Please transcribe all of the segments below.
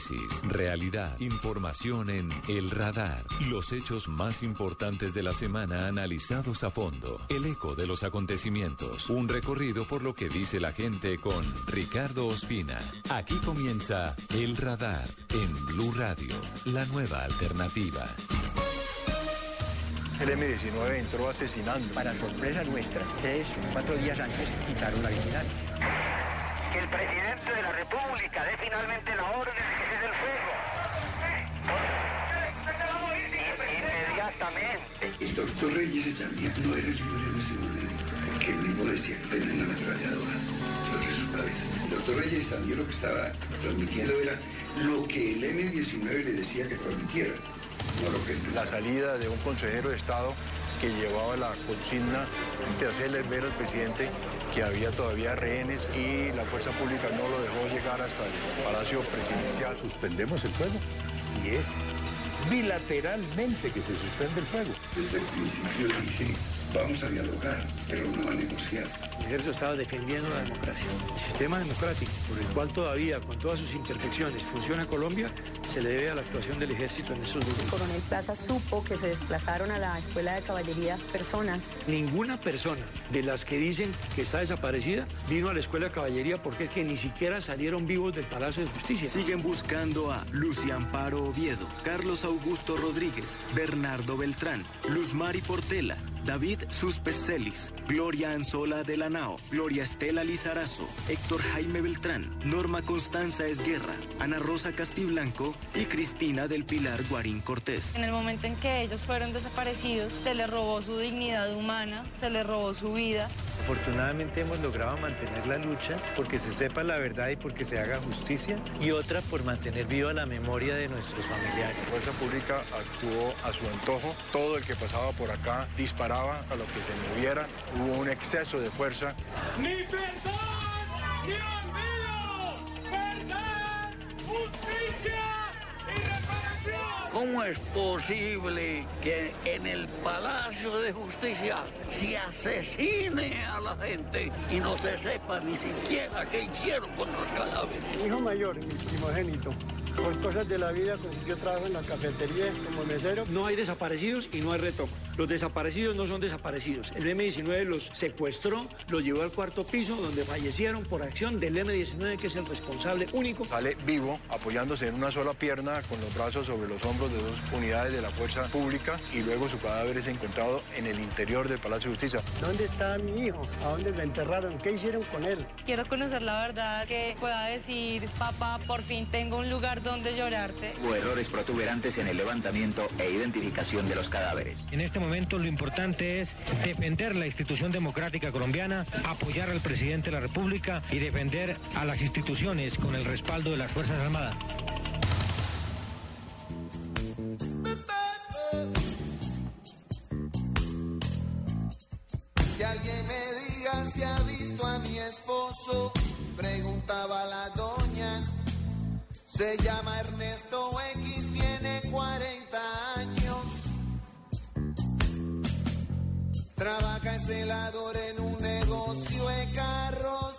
Análisis, realidad, información en El Radar. Los hechos más importantes de la semana analizados a fondo. El eco de los acontecimientos. Un recorrido por lo que dice la gente con Ricardo Ospina. Aquí comienza El Radar en Blue Radio, la nueva alternativa. El M-19 entró asesinando. Para sorpresa nuestra, tres, cuatro días antes quitaron la vigilancia que el presidente de la República dé finalmente la orden El doctor Reyes también no era libre en ese momento, que él mismo decía que era una ametralladora sobre su cabeza. El doctor Reyes también lo que estaba transmitiendo era lo que el M-19 le decía que transmitiera. No lo que la salida de un consejero de Estado que llevaba la consigna de hacerle ver al presidente que había todavía rehenes y la fuerza pública no lo dejó llegar hasta el Palacio Presidencial. ¿Suspendemos el fuego? Si es bilateralmente que se suspende el fuego. Desde el principio vamos a dialogar, pero no a negociar. El ejército estaba defendiendo la democracia. El sistema democrático, por el cual todavía, con todas sus imperfecciones, funciona Colombia, se le debe a la actuación del ejército en esos lugares. El coronel Plaza supo que se desplazaron a la escuela de caballería personas. Ninguna persona de las que dicen que está desaparecida vino a la escuela de caballería porque es que ni siquiera salieron vivos del Palacio de Justicia. Siguen buscando a Lucy Amparo Oviedo, Carlos Augusto Rodríguez, Bernardo Beltrán, Luz Mari Portela, David Suspecelis, Gloria Anzola de la Nao, Gloria Estela Lizarazo, Héctor Jaime Beltrán, Norma Constanza Esguerra, Ana Rosa Castiblanco y Cristina del Pilar Guarín Cortés. En el momento en que ellos fueron desaparecidos, se les robó su dignidad humana, se les robó su vida. Afortunadamente hemos logrado mantener la lucha porque se sepa la verdad y porque se haga justicia y otra por mantener viva la memoria de nuestros familiares. La fuerza pública actuó a su antojo, todo el que pasaba por acá disparaba a lo que se moviera, hubo un exceso de fuerza. ¡Ni perdón, ni olvido! ¡Verdad, justicia y reparación! ¿Cómo es posible que en el Palacio de Justicia se asesine a la gente y no se sepa ni siquiera qué hicieron con los cadáveres? Mi hijo mayor, mi primogénito, por cosas de la vida consiguió trabajo en la cafetería como mesero. No hay desaparecidos y no hay retoque. Los desaparecidos no son desaparecidos. El M-19 los secuestró, los llevó al cuarto piso donde fallecieron por acción del M-19 que es el responsable único. Sale vivo, apoyándose en una sola pierna con los brazos sobre los hombros de dos unidades de la fuerza pública y luego su cadáver es encontrado en el interior del Palacio de Justicia. ¿Dónde está mi hijo? ¿A dónde lo enterraron? ¿Qué hicieron con él? Quiero conocer la verdad, que pueda decir, papá, por fin tengo un lugar donde llorarte. Hubo errores protuberantes en el levantamiento e identificación de los cadáveres. En este momento lo importante es defender la institución democrática colombiana, apoyar al presidente de la República y defender a las instituciones con el respaldo de las Fuerzas Armadas. Que alguien me diga si ha visto a mi esposo, preguntaba la doña. Se llama Ernesto X, tiene 40 años. Trabaja en celador en un negocio de carros.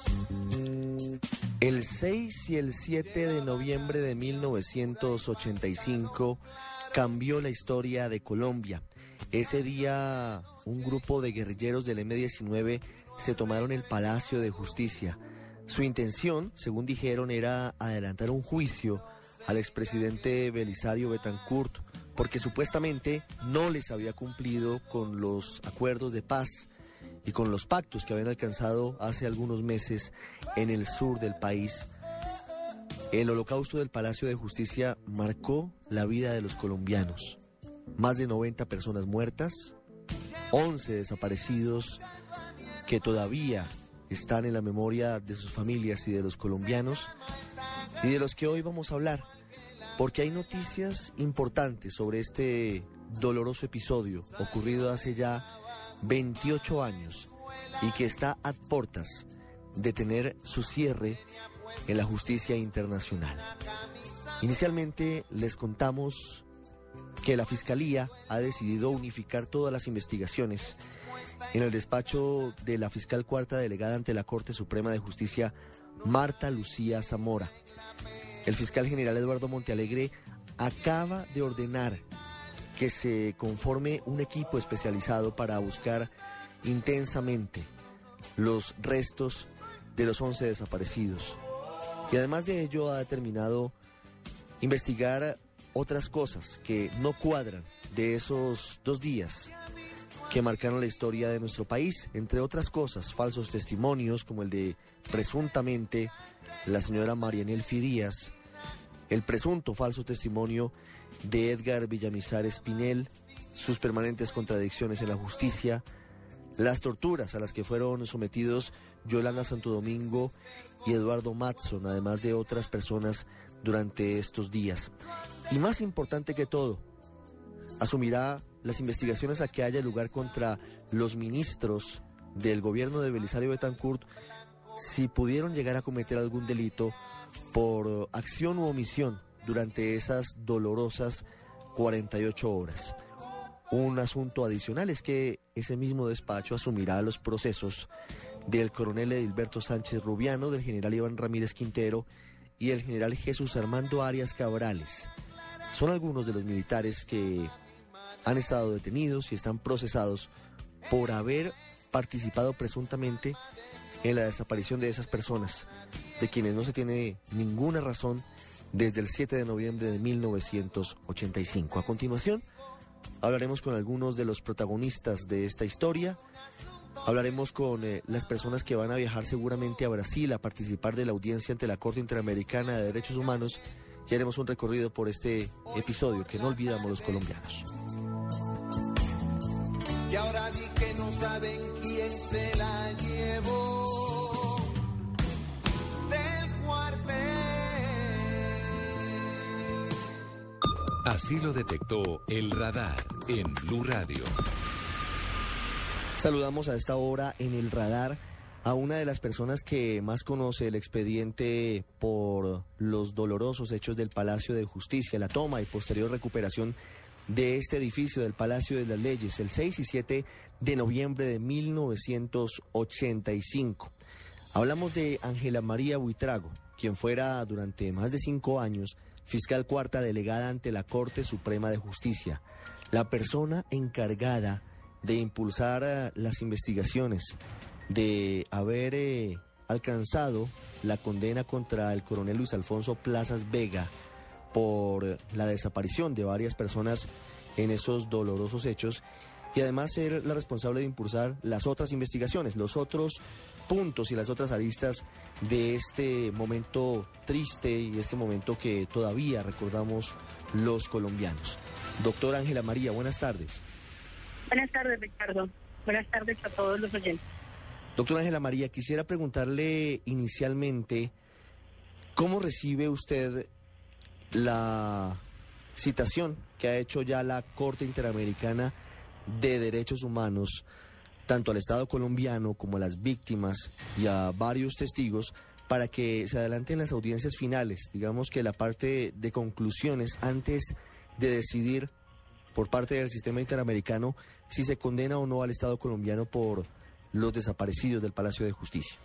El 6 y el 7 de noviembre de 1985 cambió la historia de Colombia. Ese día un grupo de guerrilleros del M-19 se tomaron el Palacio de Justicia. Su intención, según dijeron, era adelantar un juicio al expresidente Belisario Betancourt porque supuestamente no les había cumplido con los acuerdos de paz y con los pactos que habían alcanzado hace algunos meses en el sur del país. El holocausto del Palacio de Justicia marcó la vida de los colombianos. Más de 90 personas muertas, 11 desaparecidos que todavía están en la memoria de sus familias y de los colombianos y de los que hoy vamos a hablar, porque hay noticias importantes sobre este doloroso episodio ocurrido hace ya 28 años y que está a puertas de tener su cierre en la justicia internacional. Inicialmente les contamos que la Fiscalía ha decidido unificar todas las investigaciones en el despacho de la fiscal cuarta delegada ante la Corte Suprema de Justicia, Marta Lucía Zamora. el fiscal general Eduardo Montealegre acaba de ordenar que se conforme un equipo especializado para buscar intensamente los restos de los 11 desaparecidos. Y además de ello ha determinado investigar otras cosas que no cuadran de esos dos días que marcaron la historia de nuestro país, entre otras cosas, falsos testimonios como el de presuntamente la señora Marianel Fidías, el presunto falso testimonio de Edgar Villamizar Espinel, sus permanentes contradicciones en la justicia, las torturas a las que fueron sometidos Yolanda Santo Domingo y Eduardo Matson, además de otras personas durante estos días. Y más importante que todo, asumirá las investigaciones a que haya lugar contra los ministros del gobierno de Belisario Betancourt si pudieron llegar a cometer algún delito por acción u omisión durante esas dolorosas 48 horas. Un asunto adicional es que ese mismo despacho asumirá los procesos del coronel Edilberto Sánchez Rubiano, del general Iván Ramírez Quintero y el general Jesús Armando Arias Cabrales. Son algunos de los militares que han estado detenidos y están procesados por haber participado presuntamente en la desaparición de esas personas, de quienes no se tiene ninguna razón desde el 7 de noviembre de 1985. A continuación, hablaremos con algunos de los protagonistas de esta historia. Hablaremos con eh, las personas que van a viajar seguramente a Brasil a participar de la audiencia ante la Corte Interamericana de Derechos Humanos y haremos un recorrido por este episodio que no olvidamos los colombianos. Y ahora di que no saben quién se la llevó del cuartel. Así lo detectó el radar en Blue Radio. Saludamos a esta hora en el radar a una de las personas que más conoce el expediente por los dolorosos hechos del Palacio de Justicia, la toma y posterior recuperación de este edificio del Palacio de las Leyes el 6 y 7 de noviembre de 1985. Hablamos de Ángela María Buitrago, quien fuera durante más de cinco años fiscal cuarta delegada ante la Corte Suprema de Justicia, la persona encargada de impulsar eh, las investigaciones, de haber eh, alcanzado la condena contra el coronel Luis Alfonso Plazas Vega por la desaparición de varias personas en esos dolorosos hechos y además ser la responsable de impulsar las otras investigaciones, los otros puntos y las otras aristas de este momento triste y este momento que todavía recordamos los colombianos. Doctora Ángela María, buenas tardes. Buenas tardes, Ricardo. Buenas tardes a todos los oyentes. Doctora Ángela María, quisiera preguntarle inicialmente, ¿cómo recibe usted la citación que ha hecho ya la Corte Interamericana de Derechos Humanos, tanto al Estado colombiano como a las víctimas y a varios testigos, para que se adelanten las audiencias finales, digamos que la parte de conclusiones antes de decidir por parte del sistema interamericano si se condena o no al Estado colombiano por los desaparecidos del Palacio de Justicia.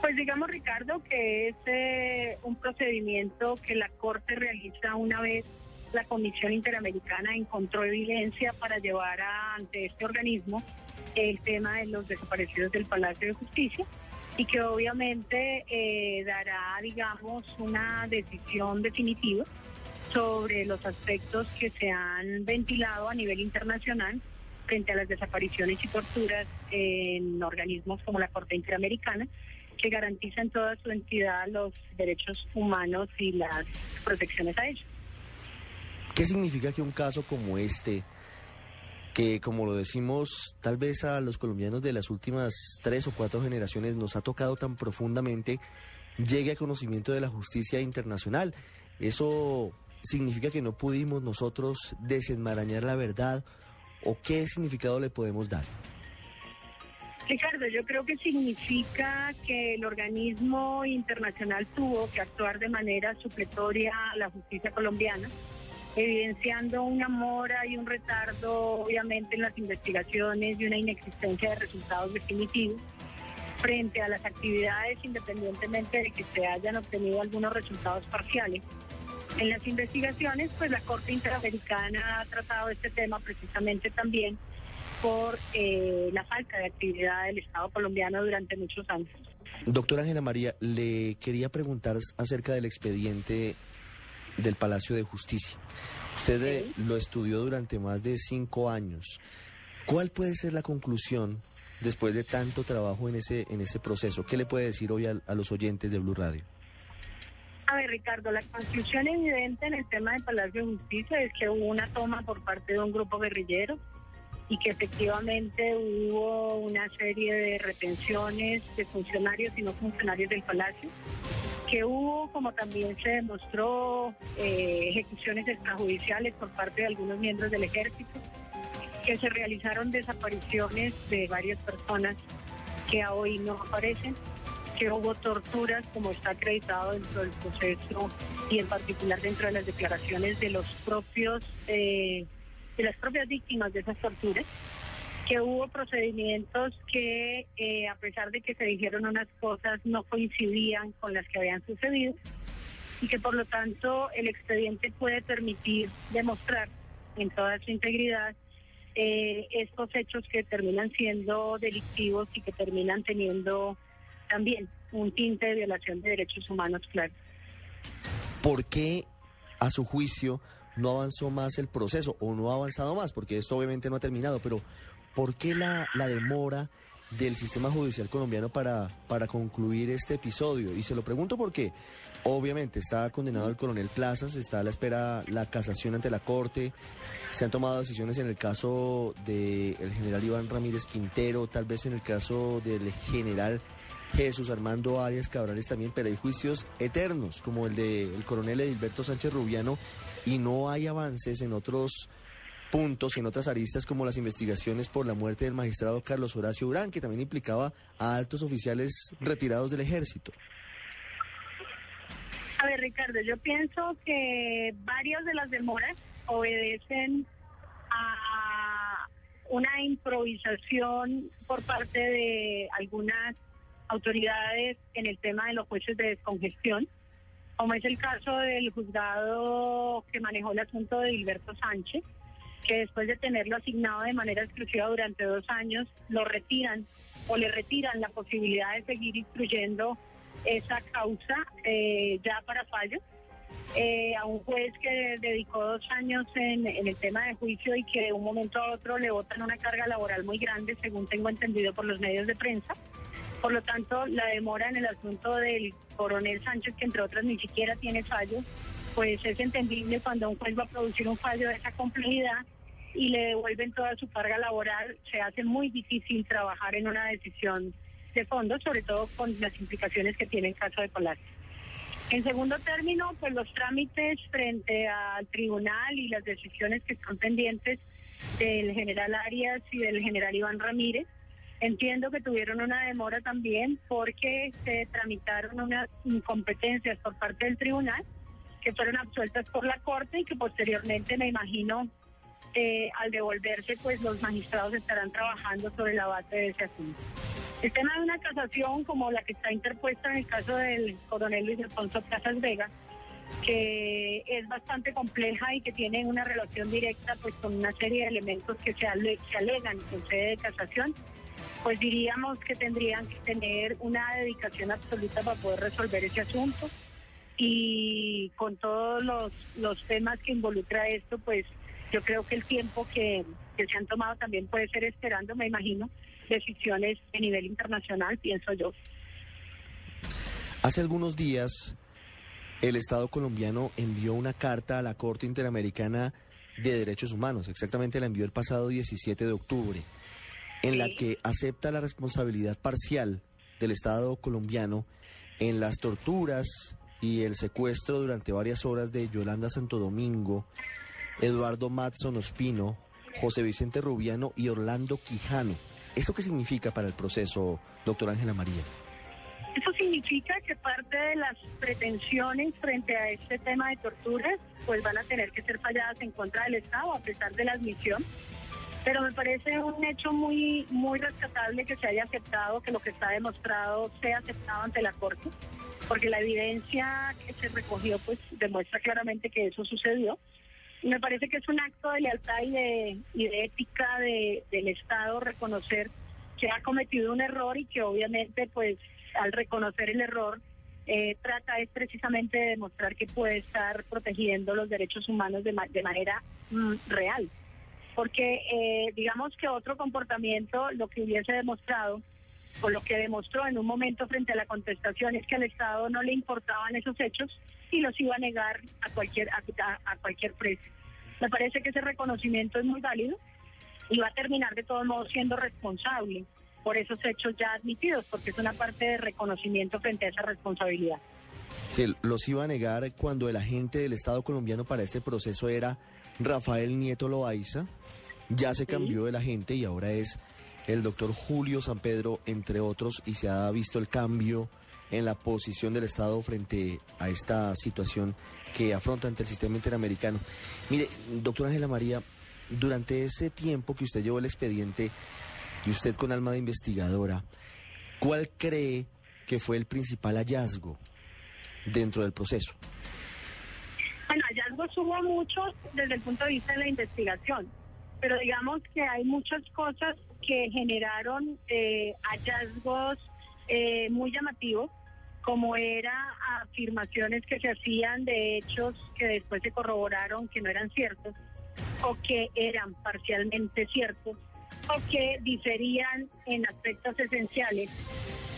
Pues digamos, Ricardo, que es eh, un procedimiento que la Corte realiza una vez la Comisión Interamericana encontró evidencia para llevar ante este organismo el tema de los desaparecidos del Palacio de Justicia y que obviamente eh, dará, digamos, una decisión definitiva sobre los aspectos que se han ventilado a nivel internacional frente a las desapariciones y torturas en organismos como la Corte Interamericana, que garantizan toda su entidad los derechos humanos y las protecciones a ellos. ¿Qué significa que un caso como este, que como lo decimos tal vez a los colombianos de las últimas tres o cuatro generaciones nos ha tocado tan profundamente, llegue a conocimiento de la justicia internacional? ¿Eso significa que no pudimos nosotros desenmarañar la verdad o qué significado le podemos dar? Ricardo, yo creo que significa que el organismo internacional tuvo que actuar de manera supletoria a la justicia colombiana evidenciando una mora y un retardo, obviamente, en las investigaciones y una inexistencia de resultados definitivos. frente a las actividades independientemente de que se hayan obtenido algunos resultados parciales. En las investigaciones, pues la Corte Interamericana ha tratado este tema precisamente también por eh, la falta de actividad del Estado colombiano durante muchos años. Doctora Ángela María, le quería preguntar acerca del expediente del Palacio de Justicia. Usted eh, lo estudió durante más de cinco años. ¿Cuál puede ser la conclusión después de tanto trabajo en ese, en ese proceso? ¿Qué le puede decir hoy a, a los oyentes de Blue Radio? A ver, Ricardo, la conclusión evidente en el tema del Palacio de Justicia es que hubo una toma por parte de un grupo guerrillero y que efectivamente hubo una serie de retenciones de funcionarios y no funcionarios del Palacio, que hubo, como también se demostró, eh, ejecuciones extrajudiciales por parte de algunos miembros del ejército, que se realizaron desapariciones de varias personas que hoy no aparecen, que hubo torturas, como está acreditado dentro del proceso y en particular dentro de las declaraciones de los propios eh, de las propias víctimas de esas torturas, que hubo procedimientos que, eh, a pesar de que se dijeron unas cosas, no coincidían con las que habían sucedido y que por lo tanto el expediente puede permitir demostrar en toda su integridad eh, estos hechos que terminan siendo delictivos y que terminan teniendo también un tinte de violación de derechos humanos claro. ¿Por qué, a su juicio, no avanzó más el proceso o no ha avanzado más? Porque esto obviamente no ha terminado, pero ¿por qué la, la demora del sistema judicial colombiano para, para concluir este episodio? Y se lo pregunto porque obviamente está condenado el coronel Plazas, está a la espera la casación ante la Corte, se han tomado decisiones en el caso del general Iván Ramírez Quintero, tal vez en el caso del general Jesús Armando Arias Cabrales también, pero hay juicios eternos, como el del coronel Edilberto Sánchez Rubiano, y no hay avances en otros puntos y en otras aristas como las investigaciones por la muerte del magistrado Carlos Horacio Urán, que también implicaba a altos oficiales retirados del ejército. A ver, Ricardo, yo pienso que varias de las demoras obedecen a una improvisación por parte de algunas autoridades en el tema de los jueces de descongestión, como es el caso del juzgado que manejó el asunto de Gilberto Sánchez, que después de tenerlo asignado de manera exclusiva durante dos años, lo retiran o le retiran la posibilidad de seguir instruyendo esa causa eh, ya para fallo. Eh, a un juez que dedicó dos años en, en, el tema de juicio y que de un momento a otro le botan una carga laboral muy grande, según tengo entendido por los medios de prensa. Por lo tanto, la demora en el asunto del coronel Sánchez, que entre otras ni siquiera tiene fallo, pues es entendible cuando un juez va a producir un fallo de esa complejidad y le devuelven toda su carga laboral, se hace muy difícil trabajar en una decisión de fondo, sobre todo con las implicaciones que tiene el caso de Polar. En segundo término, pues los trámites frente al tribunal y las decisiones que están pendientes del general Arias y del general Iván Ramírez, Entiendo que tuvieron una demora también porque se tramitaron unas incompetencias por parte del tribunal que fueron absueltas por la Corte y que posteriormente, me imagino, eh, al devolverse, pues los magistrados estarán trabajando sobre la base de ese asunto. El tema de una casación como la que está interpuesta en el caso del coronel Luis Alfonso Casas Vega, que es bastante compleja y que tiene una relación directa pues con una serie de elementos que se, se alegan en sede de casación, pues diríamos que tendrían que tener una dedicación absoluta para poder resolver ese asunto y con todos los, los temas que involucra esto, pues yo creo que el tiempo que, que se han tomado también puede ser esperando, me imagino, decisiones a nivel internacional, pienso yo. Hace algunos días el Estado colombiano envió una carta a la Corte Interamericana de Derechos Humanos, exactamente la envió el pasado 17 de octubre en la que acepta la responsabilidad parcial del Estado colombiano en las torturas y el secuestro durante varias horas de Yolanda Santo Domingo, Eduardo Matson Ospino, José Vicente Rubiano y Orlando Quijano. ¿Esto qué significa para el proceso, doctor Ángela María? Eso significa que parte de las pretensiones frente a este tema de torturas pues van a tener que ser falladas en contra del Estado a pesar de la admisión Pero me parece un hecho muy, muy rescatable que se haya aceptado, que lo que está demostrado sea aceptado ante la Corte, porque la evidencia que se recogió pues demuestra claramente que eso sucedió. Me parece que es un acto de lealtad y de, y de ética de, del Estado reconocer que ha cometido un error y que obviamente pues al reconocer el error eh, trata es precisamente de demostrar que puede estar protegiendo los derechos humanos de, ma- de manera mm, real. Porque eh, digamos que otro comportamiento lo que hubiese demostrado o lo que demostró en un momento frente a la contestación es que al Estado no le importaban esos hechos y los iba a negar a cualquier a, a- cualquier precio. Me parece que ese reconocimiento es muy válido y va a terminar de todos modos siendo responsable por esos hechos ya admitidos, porque es una parte de reconocimiento frente a esa responsabilidad. Se los iba a negar cuando el agente del Estado colombiano para este proceso era Rafael Nieto Loaiza. Ya se cambió el agente y ahora es el doctor Julio San Pedro, entre otros, y se ha visto el cambio en la posición del Estado frente a esta situación que afronta ante el sistema interamericano. Mire, doctora Ángela María, durante ese tiempo que usted llevó el expediente y usted con alma de investigadora, ¿cuál cree que fue el principal hallazgo dentro del proceso? Bueno, hallazgos hubo muchos desde el punto de vista de la investigación, pero digamos que hay muchas cosas que generaron eh, hallazgos eh, muy llamativos, como era afirmaciones que se hacían de hechos que después se corroboraron que no eran ciertos, o que eran parcialmente ciertos, que diferían en aspectos esenciales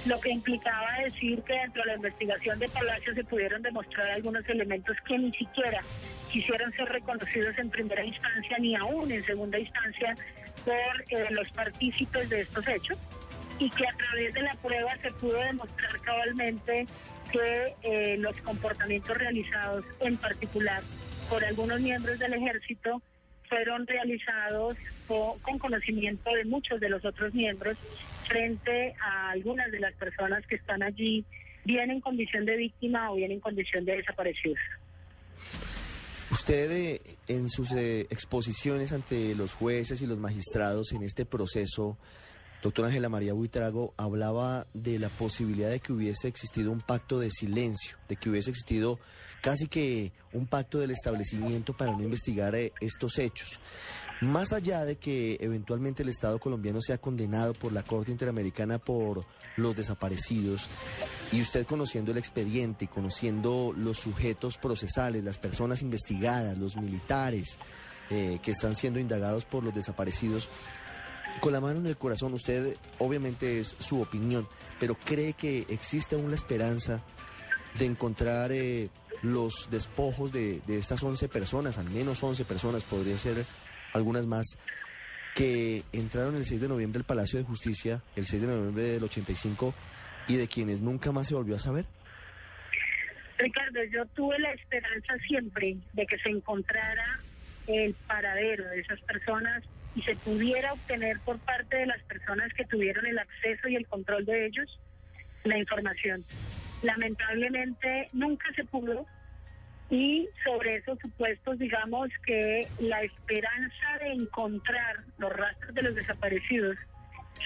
lo que implicaba decir que dentro de la investigación de Palacio se pudieron demostrar algunos elementos que ni siquiera quisieron ser reconocidos en primera instancia ni aún en segunda instancia por eh, los partícipes de estos hechos y que a través de la prueba se pudo demostrar cabalmente que eh, los comportamientos realizados en particular por algunos miembros del ejército fueron realizados co- con conocimiento de muchos de los otros miembros frente a algunas de las personas que están allí, bien en condición de víctima o bien en condición de desaparecidos. Usted eh, en sus eh, exposiciones ante los jueces y los magistrados en este proceso, doctora Ángela María Buitrago, hablaba de la posibilidad de que hubiese existido un pacto de silencio, de que hubiese existido casi que un pacto del establecimiento para no investigar eh, estos hechos. Más allá de que eventualmente el Estado colombiano sea condenado por la Corte Interamericana por los desaparecidos, y usted conociendo el expediente conociendo los sujetos procesales, las personas investigadas, los militares eh, que están siendo indagados por los desaparecidos, con la mano en el corazón, usted obviamente es su opinión, pero cree que existe aún la esperanza de encontrar eh, los despojos de, de estas 11 personas, al menos 11 personas, podría ser algunas más, que entraron el 6 de noviembre al Palacio de Justicia, el 6 de noviembre del 85, y de quienes nunca más se volvió a saber? Ricardo, yo tuve la esperanza siempre de que se encontrara el paradero de esas personas y se pudiera obtener por parte de las personas que tuvieron el acceso y el control de ellos la información. Lamentablemente nunca se pudo. Y sobre esos supuestos digamos que la esperanza de encontrar los rastros de los desaparecidos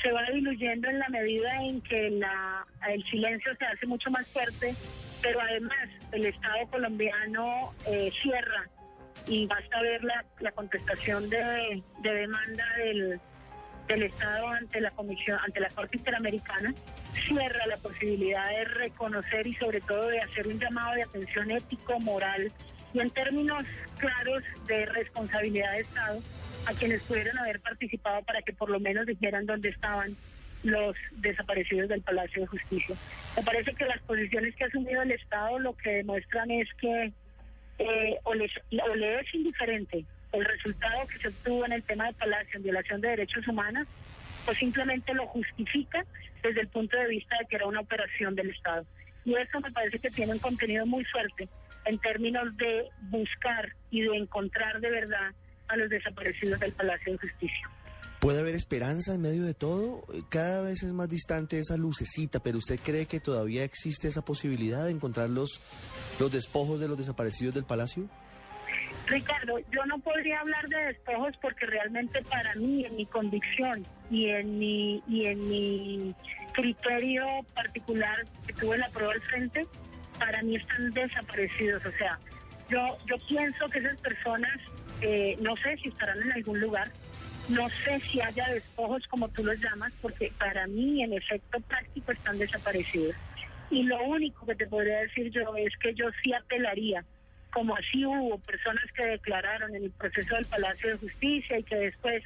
se va diluyendo en la medida en que la, el silencio se hace mucho más fuerte, pero además el Estado colombiano eh, cierra y basta ver la, la contestación de, de demanda del, del Estado ante la Comisión, ante la Corte Interamericana, cierra la posibilidad de reconocer y sobre todo de hacer un llamado de atención ético, moral y en términos claros de responsabilidad de Estado a quienes pudieron haber participado para que por lo menos dijeran dónde estaban los desaparecidos del Palacio de Justicia. Me parece que las posiciones que ha asumido el Estado lo que demuestran es que eh, o, les- o le es indiferente el resultado que se obtuvo en el tema de Palacio en violación de derechos humanos, o simplemente lo justifica desde el punto de vista de que era una operación del Estado. Y eso me parece que tiene un contenido muy fuerte en términos de buscar y de encontrar de verdad a los desaparecidos del Palacio de Justicia. ¿Puede haber esperanza en medio de todo? Cada vez es más distante esa lucecita, pero ¿usted cree que todavía existe esa posibilidad de encontrar los, los despojos de los desaparecidos del palacio? Ricardo, yo no podría hablar de despojos porque realmente para mí, en mi convicción y en mi, y en mi criterio particular que tuve la prueba al frente, para mí están desaparecidos. O sea, yo, yo pienso que esas personas, eh, no sé si estarán en algún lugar, no sé si haya despojos como tú los llamas, porque para mí en efecto práctico están desaparecidos. Y lo único que te podría decir yo es que yo sí apelaría como así hubo personas que declararon en el proceso del Palacio de Justicia y que después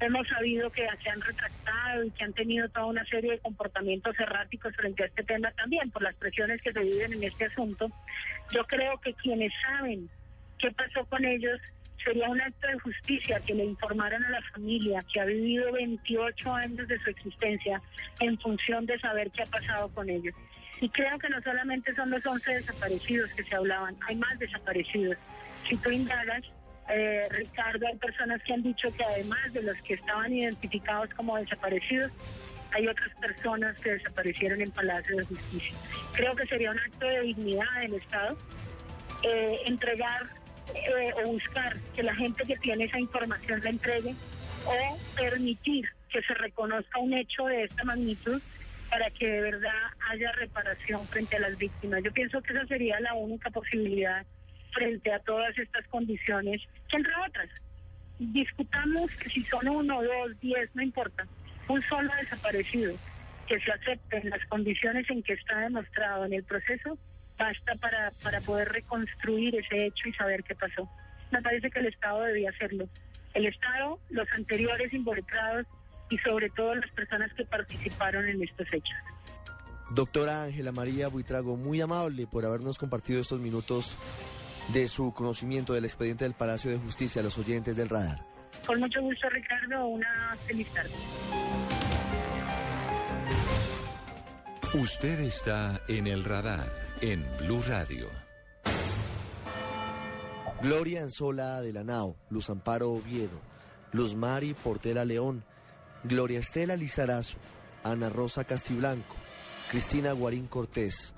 hemos sabido que se han retractado y que han tenido toda una serie de comportamientos erráticos frente a este tema también por las presiones que se viven en este asunto. Yo creo que quienes saben qué pasó con ellos sería un acto de justicia que le informaran a la familia que ha vivido 28 años de su existencia en función de saber qué ha pasado con ellos. Y creo que no solamente son los 11 desaparecidos que se hablaban, hay más desaparecidos. Si tú indagas, eh, Ricardo, hay personas que han dicho que además de los que estaban identificados como desaparecidos, hay otras personas que desaparecieron en Palacio de Justicia. Creo que sería un acto de dignidad del Estado eh, entregar eh, o buscar que la gente que tiene esa información la entregue o permitir que se reconozca un hecho de esta magnitud para que de verdad haya reparación frente a las víctimas. Yo pienso que esa sería la única posibilidad frente a todas estas condiciones, que entre otras, discutamos que si son uno, dos, diez, no importa, un solo desaparecido que se acepte en las condiciones en que está demostrado en el proceso, basta para, para poder reconstruir ese hecho y saber qué pasó. Me parece que el Estado debía hacerlo. El Estado, los anteriores involucrados y sobre todo las personas que participaron en estos hechos. Doctora Ángela María Buitrago, muy amable por habernos compartido estos minutos de su conocimiento del expediente del Palacio de Justicia a los oyentes del radar. Con mucho gusto, Ricardo. Una feliz tarde. Usted está en el radar en Blue Radio. Gloria Anzola de la Nao, Luz Amparo Oviedo, Luz Mari Portela León, Gloria Estela Lizarazo, Ana Rosa Castiblanco, Cristina Guarín Cortés,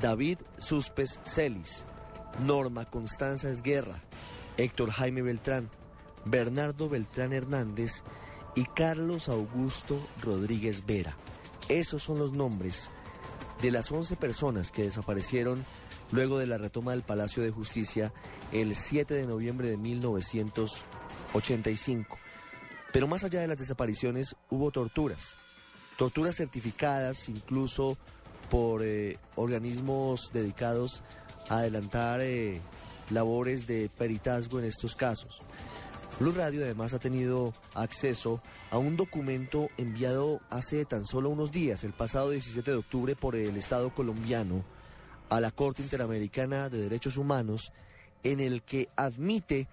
David Suspes Celis, Norma Constanza Esguerra, Héctor Jaime Beltrán, Bernardo Beltrán Hernández y Carlos Augusto Rodríguez Vera. Esos son los nombres de las 11 personas que desaparecieron luego de la retoma del Palacio de Justicia el 7 de noviembre de 1985. Pero más allá de las desapariciones hubo torturas, torturas certificadas incluso por eh, organismos dedicados a adelantar eh, labores de peritazgo en estos casos. Blue Radio además ha tenido acceso a un documento enviado hace tan solo unos días, el pasado 17 de octubre, por el Estado colombiano a la Corte Interamericana de Derechos Humanos, en el que admite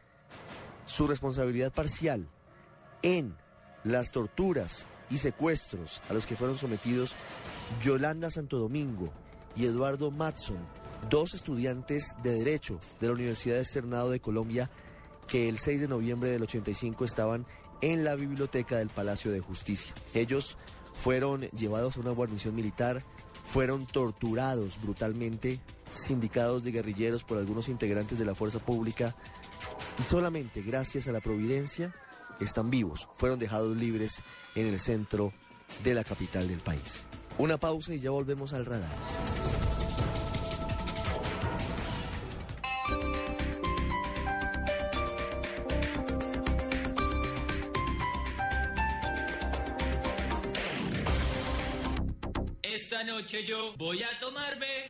su responsabilidad parcial en las torturas y secuestros a los que fueron sometidos Yolanda Santo Domingo y Eduardo Matson, dos estudiantes de Derecho de la Universidad Externado de Colombia que el 6 de noviembre del 85 estaban en la biblioteca del Palacio de Justicia. Ellos fueron llevados a una guarnición militar, fueron torturados brutalmente, sindicados de guerrilleros por algunos integrantes de la fuerza pública y solamente gracias a la providencia están vivos, fueron dejados libres en el centro de la capital del país. Una pausa y ya volvemos al radar. Esta noche yo voy a tomarme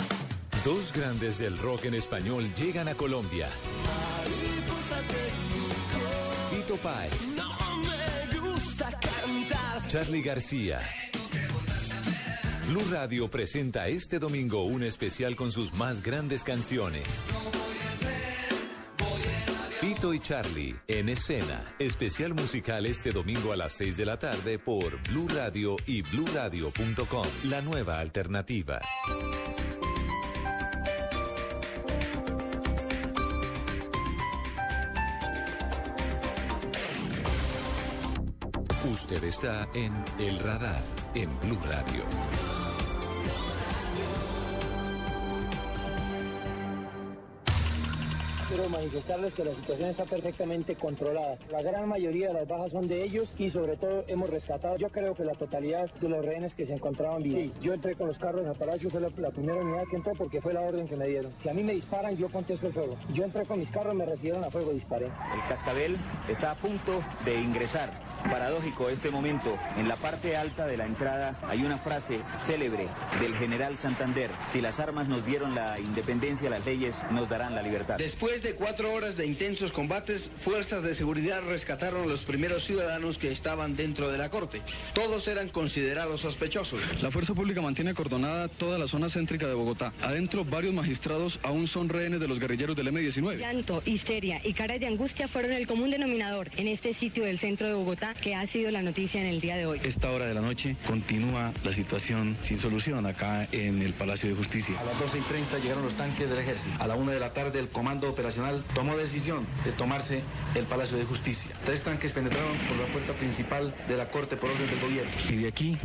Dos grandes del rock en español llegan a Colombia. Fito Páez, No me gusta cantar. Charlie García. Blue Radio presenta este domingo un especial con sus más grandes canciones. Fito y Charlie en escena. Especial musical este domingo a las 6 de la tarde por Blue Radio y bluradio.com. La nueva alternativa. Usted está en El Radar en Blue Radio. Quiero manifestarles que la situación está perfectamente controlada. La gran mayoría de las bajas son de ellos y sobre todo hemos rescatado, yo creo que la totalidad de los rehenes que se encontraban vivos. Sí, yo entré con los carros a Palacio, fue la, la, primera unidad que entró porque fue la orden que me dieron. Si a mí me disparan, yo contesto el fuego. Yo entré con mis carros, me recibieron a fuego, disparé. El cascabel está a punto de ingresar. Paradójico este momento. En la parte alta de la entrada hay una frase célebre del general Santander. Si las armas nos dieron la independencia, las leyes nos darán la libertad. Después de cuatro horas de intensos combates, fuerzas de seguridad rescataron a los primeros ciudadanos que estaban dentro de la corte. Todos eran considerados sospechosos. La fuerza pública mantiene acordonada toda la zona céntrica de Bogotá. Adentro, varios magistrados aún son rehenes de los guerrilleros del M-19. Llanto, histeria y caras de angustia fueron el común denominador en este sitio del centro de Bogotá que ha sido la noticia en el día de hoy. Esta hora de la noche continúa la situación sin solución acá en el Palacio de Justicia. A las 12 y 30 llegaron los tanques del ejército. A la 1 de la tarde el comando tomó decisión de tomarse el Palacio de Justicia. Tres tanques penetraron por la puerta principal de la Corte por orden del gobierno. Y de aquí,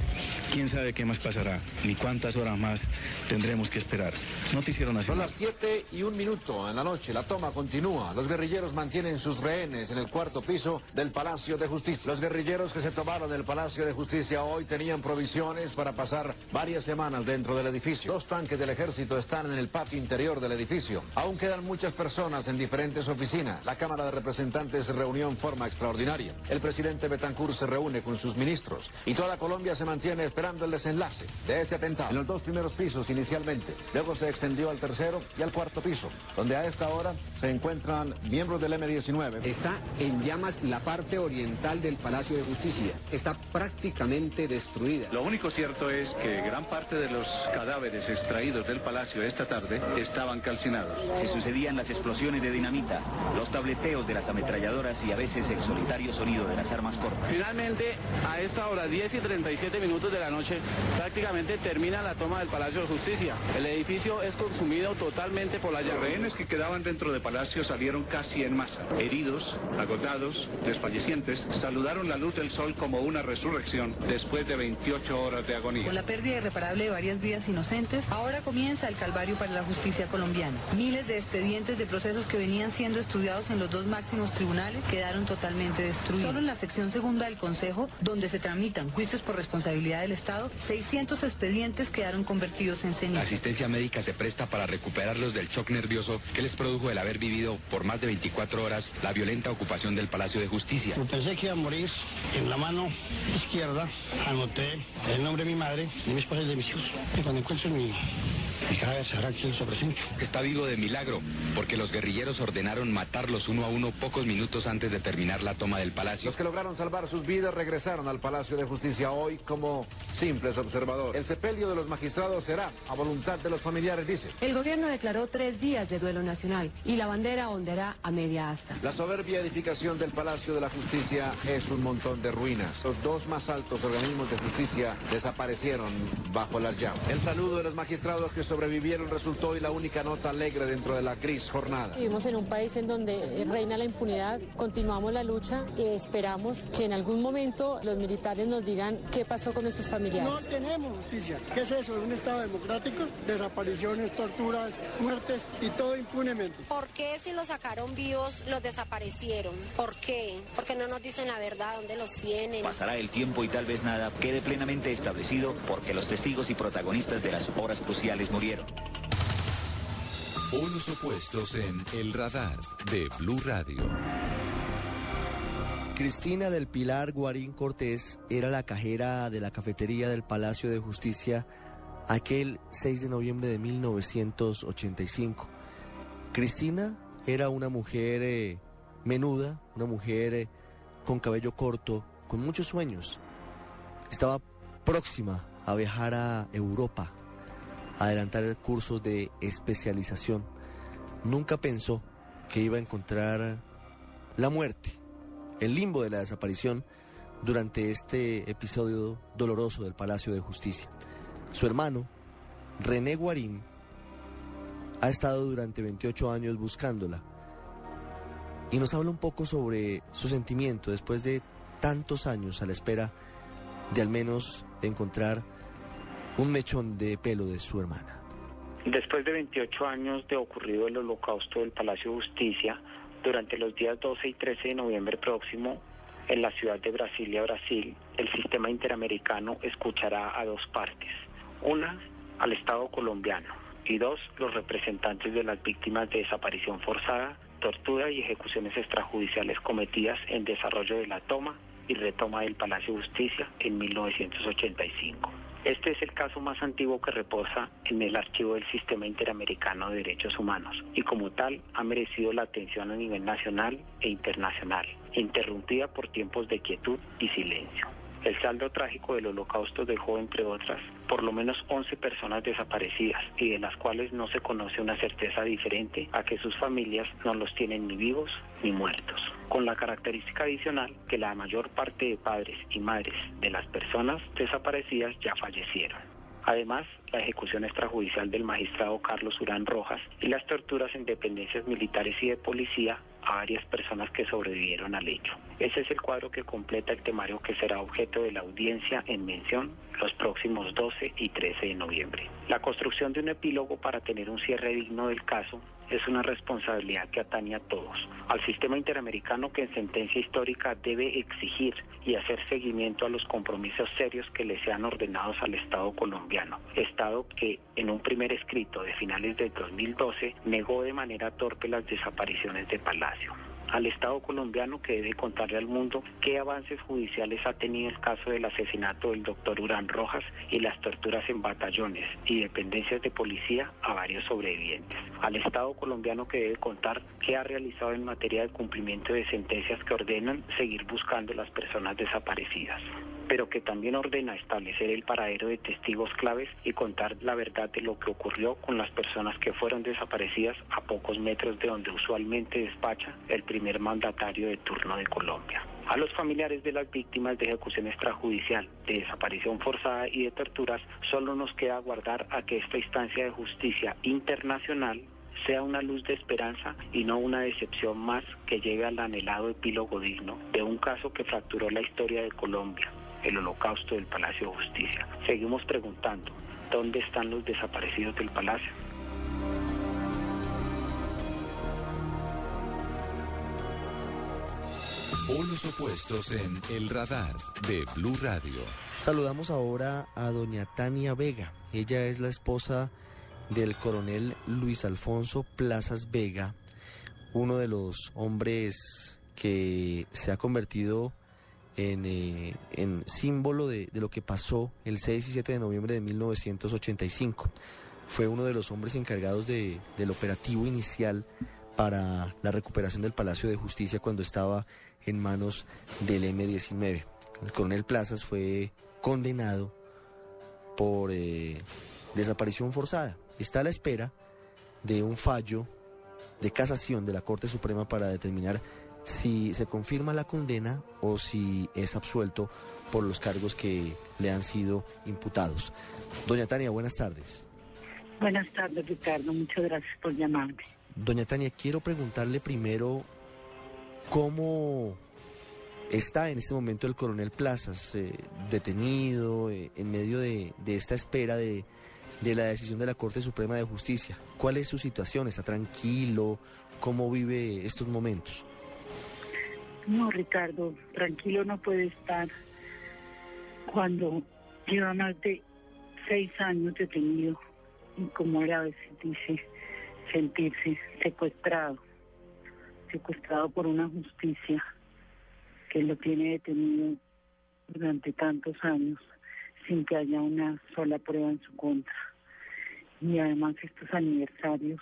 quién sabe qué más pasará, ni cuántas horas más tendremos que esperar. Noticiero Nacional. Son las 7 y un minuto en la noche. La toma continúa. Los guerrilleros mantienen sus rehenes en el cuarto piso del Palacio de Justicia. Los guerrilleros que se tomaron el Palacio de Justicia hoy tenían provisiones para pasar varias semanas dentro del edificio. Dos tanques del ejército están en el patio interior del edificio. Aún quedan muchas personas en diferentes oficinas. La Cámara de Representantes se reunió en forma extraordinaria. El presidente Betancourt se reúne con sus ministros y toda Colombia se mantiene esperando el desenlace de este atentado. En los dos primeros pisos inicialmente, luego se extendió al tercero y al cuarto piso, donde a esta hora se encuentran miembros del M-19. Está en llamas la parte oriental del Palacio de Justicia. Está prácticamente destruida. Lo único cierto es que gran parte de los cadáveres extraídos del palacio esta tarde estaban calcinados. Se sucedían las explosiones de dinamita, los tableteos de las ametralladoras y a veces el solitario sonido de las armas cortas. Finalmente, a esta hora, 10 y 37 minutos de la noche, prácticamente termina la toma del Palacio de Justicia. El edificio es consumido totalmente por la llama. Los rehenes que quedaban dentro del palacio salieron casi en masa. Heridos, agotados, desfallecientes, saludaron la luz del sol como una resurrección después de 28 horas de agonía. Con la pérdida irreparable de varias vidas inocentes, ahora comienza el calvario para la justicia colombiana. Miles de expedientes de procesos que venían siendo estudiados en los dos máximos tribunales quedaron totalmente destruidos. Solo en la sección segunda del Consejo, donde se tramitan juicios por responsabilidad del Estado, 600 expedientes quedaron convertidos en ceniza. La asistencia médica se presta para recuperarlos del shock nervioso que les produjo el haber vivido por más de 24 horas la violenta ocupación del Palacio de Justicia. Pensé que iba a morir en la mano izquierda, anoté el nombre de mi madre, de mis padres, de mis hijos. Y cuando encuentro mi, mi cadáver sabrá quién sobre Está vivo de milagro, porque los guerrilleros ordenaron matarlos uno a uno pocos minutos antes de terminar la toma del palacio. Los que lograron salvar sus vidas regresaron al Palacio de Justicia hoy como simples observadores. El sepelio de los magistrados será a voluntad de los familiares, dice. El gobierno declaró tres días de duelo nacional y la bandera ondeará a media asta. La soberbia edificación del Palacio de la Justicia es un montón de ruinas. Los dos más altos organismos de justicia desaparecieron bajo las llamas. El saludo de los magistrados que sobrevivieron resultó hoy la única nota alegre dentro de la gris jornada. Vivimos en un país en donde reina la impunidad, continuamos la lucha y esperamos que en algún momento los militares nos digan qué pasó con nuestros familiares. No tenemos justicia. ¿Qué es eso? ¿Un Estado democrático? Desapariciones, torturas, muertes y todo impunemente. ¿Por qué si los sacaron vivos los desaparecieron? ¿Por qué? Porque no nos dicen la verdad, dónde los tienen. Pasará el tiempo y tal vez nada quede plenamente establecido porque los testigos y protagonistas de las horas cruciales murieron. Polos opuestos en El Radar de Blue Radio. Cristina del Pilar Guarín Cortés era la cajera de la cafetería del Palacio de Justicia aquel 6 de noviembre de 1985. Cristina era una mujer eh, menuda, una mujer eh, con cabello corto, con muchos sueños. Estaba próxima a viajar a Europa, adelantar cursos de especialización. Nunca pensó que iba a encontrar la muerte, el limbo de la desaparición durante este episodio doloroso del Palacio de Justicia. Su hermano, René Guarín, ha estado durante 28 años buscándola y nos habla un poco sobre su sentimiento después de tantos años a la espera de al menos encontrar un mechón de pelo de su hermana. Después de 28 años de ocurrido el holocausto del Palacio de Justicia, durante los días 12 y 13 de noviembre próximo, en la ciudad de Brasilia, Brasil, el sistema interamericano escuchará a dos partes. Una, al Estado colombiano y dos, los representantes de las víctimas de desaparición forzada, tortura y ejecuciones extrajudiciales cometidas en desarrollo de la toma y retoma del Palacio de Justicia en 1985. Este es el caso más antiguo que reposa en el archivo del Sistema Interamericano de Derechos Humanos y como tal ha merecido la atención a nivel nacional e internacional, interrumpida por tiempos de quietud y silencio. El saldo trágico del holocausto dejó, entre otras, por lo menos 11 personas desaparecidas y de las cuales no se conoce una certeza diferente a que sus familias no los tienen ni vivos ni muertos, con la característica adicional que la mayor parte de padres y madres de las personas desaparecidas ya fallecieron. Además, la ejecución extrajudicial del magistrado Carlos Urán Rojas y las torturas en dependencias militares y de policía a varias personas que sobrevivieron al hecho. Ese es el cuadro que completa el temario que será objeto de la audiencia en mención los próximos 12 y 13 de noviembre. La construcción de un epílogo para tener un cierre digno del caso es una responsabilidad que atañe a todos. Al sistema interamericano que en sentencia histórica debe exigir y hacer seguimiento a los compromisos serios que le sean ordenados al Estado colombiano. Estado que en un primer escrito de finales del 2012 negó de manera torpe las desapariciones de Palacio al Estado colombiano que debe contarle al mundo qué avances judiciales ha tenido el caso del asesinato del doctor Urán Rojas y las torturas en batallones y dependencias de policía a varios sobrevivientes. Al Estado colombiano que debe contar qué ha realizado en materia de cumplimiento de sentencias que ordenan seguir buscando las personas desaparecidas pero que también ordena establecer el paradero de testigos claves y contar la verdad de lo que ocurrió con las personas que fueron desaparecidas a pocos metros de donde usualmente despacha el primer mandatario de turno de Colombia. A los familiares de las víctimas de ejecución extrajudicial, de desaparición forzada y de torturas, solo nos queda aguardar a que esta instancia de justicia internacional sea una luz de esperanza y no una decepción más que llegue al anhelado epílogo digno de un caso que fracturó la historia de Colombia, el holocausto del Palacio de Justicia. Seguimos preguntando, ¿dónde están los desaparecidos del Palacio? Polos opuestos en El Radar de Blue Radio. Saludamos ahora a doña Tania Vega. Ella es la esposa del coronel Luis Alfonso Plazas Vega, uno de los hombres que se ha convertido en, en símbolo de, de, lo que pasó el 6 y 7 de noviembre de 1985. Fue uno de los hombres encargados de, del operativo inicial para la recuperación del Palacio de Justicia cuando estaba en manos del M-19. El coronel Plazas fue condenado por eh, desaparición forzada. Está a la espera de un fallo de casación de la Corte Suprema para determinar si se confirma la condena o si es absuelto por los cargos que le han sido imputados. Doña Tania, buenas tardes. Buenas tardes, Ricardo. Muchas gracias por llamarme. Doña Tania, quiero preguntarle primero cómo está en este momento el coronel Plazas, eh, detenido, eh, en medio de, de esta espera de, de la decisión de la Corte Suprema de Justicia. ¿Cuál es su situación? ¿Está tranquilo? ¿Cómo vive estos momentos? No, Ricardo, tranquilo no puede estar cuando lleva más de seis años detenido y como él a veces dice, sentirse secuestrado, secuestrado por una justicia que lo tiene detenido durante tantos años sin que haya una sola prueba en su contra. Y además estos aniversarios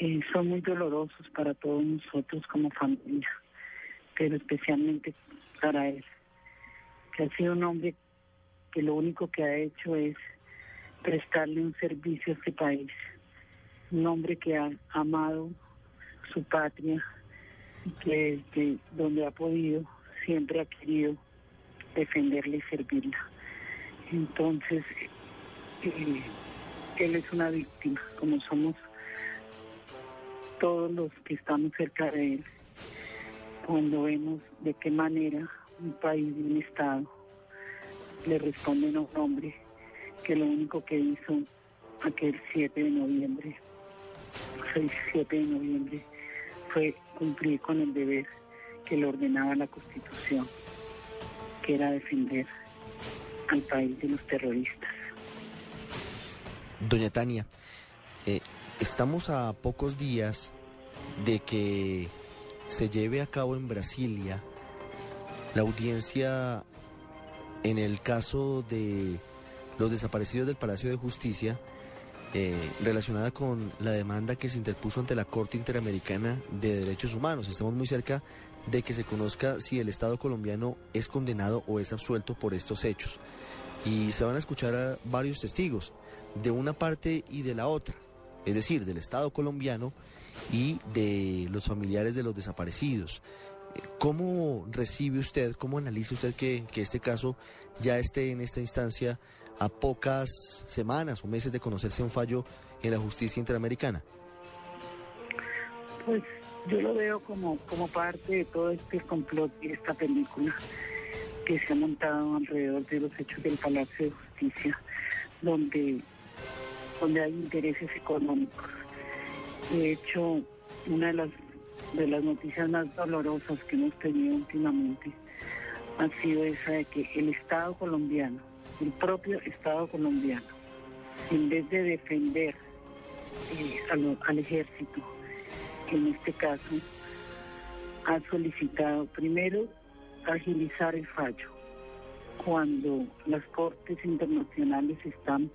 eh, son muy dolorosos para todos nosotros como familia pero especialmente para él, que ha sido un hombre que lo único que ha hecho es prestarle un servicio a este país, un hombre que ha amado su patria que desde donde ha podido siempre ha querido defenderla y servirla. Entonces, eh, él es una víctima, como somos todos los que estamos cerca de él, cuando vemos de qué manera un país y un Estado le responden a un hombre que lo único que hizo aquel 7 de noviembre, 6, 7 de noviembre, fue cumplir con el deber que le ordenaba la Constitución, que era defender al país de los terroristas. Doña Tania, eh, estamos a pocos días de que se lleve a cabo en Brasilia la audiencia en el caso de los desaparecidos del Palacio de Justicia eh, relacionada con la demanda que se interpuso ante la Corte Interamericana de Derechos Humanos. Estamos muy cerca de que se conozca si el Estado colombiano es condenado o es absuelto por estos hechos. Y se van a escuchar a varios testigos, de una parte y de la otra, es decir, del Estado colombiano y de los familiares de los desaparecidos. ¿Cómo recibe usted, cómo analiza usted que, que este caso ya esté en esta instancia a pocas semanas o meses de conocerse un fallo en la justicia interamericana? Pues yo lo veo como, como parte de todo este complot y esta película que se ha montado alrededor de los hechos del Palacio de Justicia, donde, donde hay intereses económicos. De hecho, una de las, de las noticias más dolorosas que hemos tenido últimamente. Ha sido esa de que el Estado colombiano, el propio Estado colombiano, en vez de defender eh, al, al ejército, en este caso, ha solicitado primero agilizar el fallo cuando las cortes internacionales están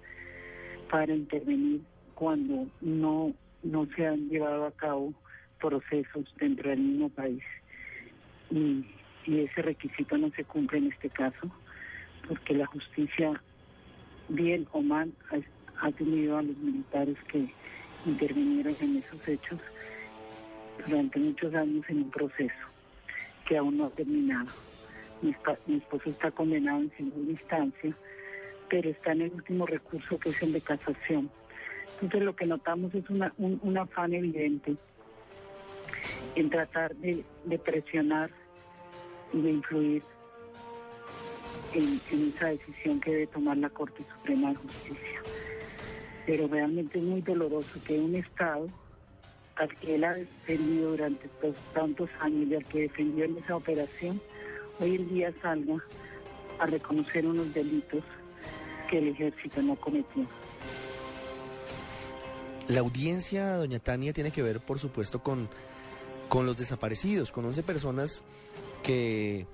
para intervenir cuando no, no se han llevado a cabo procesos dentro del mismo país. Y, y ese requisito no se cumple en este caso porque la justicia, bien o mal, ha, tenido a los militares que intervinieron en esos hechos durante muchos años en un proceso que aún no ha terminado. Mi, mi esposo está condenado en segunda instancia, pero está en el último recurso que es el de casación. Entonces lo que notamos es una, un, un afán evidente en tratar de, presionar y de influir en, esa decisión que debe tomar la Corte Suprema de Justicia. Pero realmente es muy doloroso que un Estado al que él ha defendido durante tos- tantos años y al que defendió en esa operación, hoy en día salga a reconocer unos delitos que el ejército no cometió. La audiencia, doña Tania, tiene que ver, por supuesto, con, con los desaparecidos, con 11 personas que